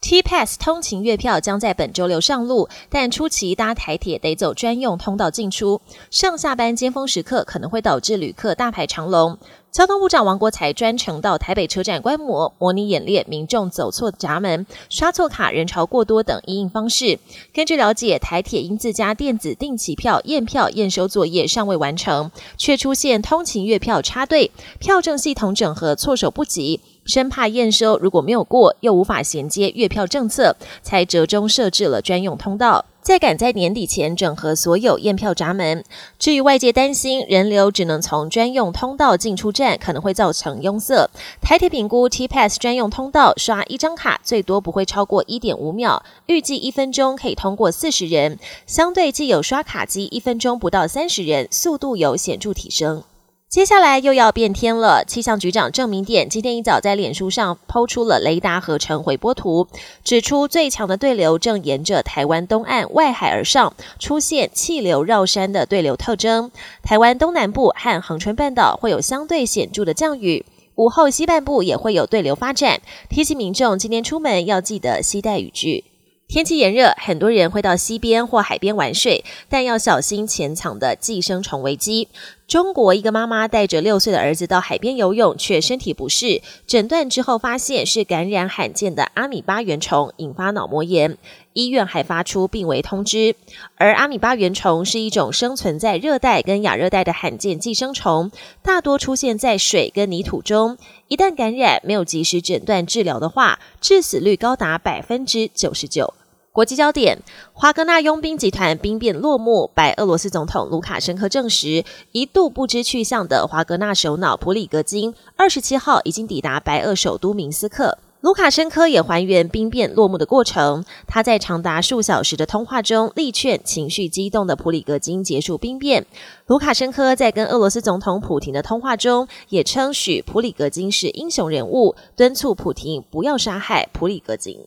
T Pass 通勤月票将在本周六上路，但初期搭台铁得走专用通道进出，上下班尖峰时刻可能会导致旅客大排长龙。交通部长王国才专程到台北车站观摩，模拟演练民众走错闸门、刷错卡、人潮过多等应应方式。根据了解，台铁因自家电子定期票验票验收作业尚未完成，却出现通勤月票插队、票证系统整合措手不及。生怕验收如果没有过，又无法衔接月票政策，才折中设置了专用通道，再赶在年底前整合所有验票闸门。至于外界担心人流只能从专用通道进出站，可能会造成拥塞，台铁评估 T Pass 专用通道刷一张卡最多不会超过一点五秒，预计一分钟可以通过四十人，相对既有刷卡机一分钟不到三十人，速度有显著提升。接下来又要变天了。气象局长郑明典今天一早在脸书上抛出了雷达合成回波图，指出最强的对流正沿着台湾东岸外海而上，出现气流绕山的对流特征。台湾东南部和恒春半岛会有相对显著的降雨，午后西半部也会有对流发展。提醒民众今天出门要记得携带雨具。天气炎热，很多人会到溪边或海边玩水，但要小心潜藏的寄生虫危机。中国一个妈妈带着六岁的儿子到海边游泳，却身体不适，诊断之后发现是感染罕见的阿米巴原虫，引发脑膜炎。医院还发出病危通知。而阿米巴原虫是一种生存在热带跟亚热带的罕见寄生虫，大多出现在水跟泥土中。一旦感染，没有及时诊断治疗的话，致死率高达百分之九十九。国际焦点：华格纳佣兵集团兵变落幕，白俄罗斯总统卢卡申科证实，一度不知去向的华格纳首脑普里格金，二十七号已经抵达白俄首都明斯克。卢卡申科也还原兵变落幕的过程。他在长达数小时的通话中，力劝情绪激动的普里格金结束兵变。卢卡申科在跟俄罗斯总统普廷的通话中，也称许普里格金是英雄人物，敦促普廷不要杀害普里格金。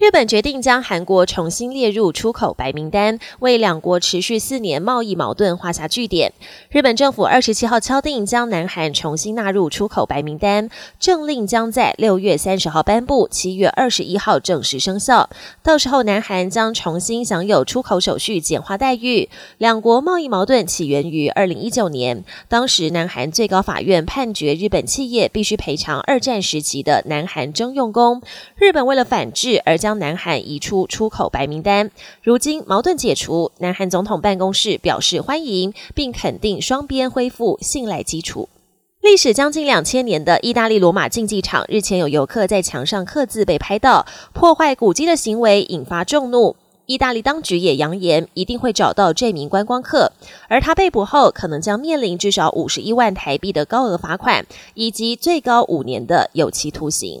日本决定将韩国重新列入出口白名单，为两国持续四年贸易矛盾画下句点。日本政府二十七号敲定将南韩重新纳入出口白名单，政令将在六月三十号颁布，七月二十一号正式生效。到时候，南韩将重新享有出口手续简化待遇。两国贸易矛盾起源于二零一九年，当时南韩最高法院判决日本企业必须赔偿二战时期的南韩征用工。日本为了反制而将将南韩移出出口白名单，如今矛盾解除，南韩总统办公室表示欢迎，并肯定双边恢复信赖基础。历史将近两千年的意大利罗马竞技场日前有游客在墙上刻字被拍到，破坏古迹的行为引发众怒。意大利当局也扬言一定会找到这名观光客，而他被捕后可能将面临至少五十一万台币的高额罚款，以及最高五年的有期徒刑。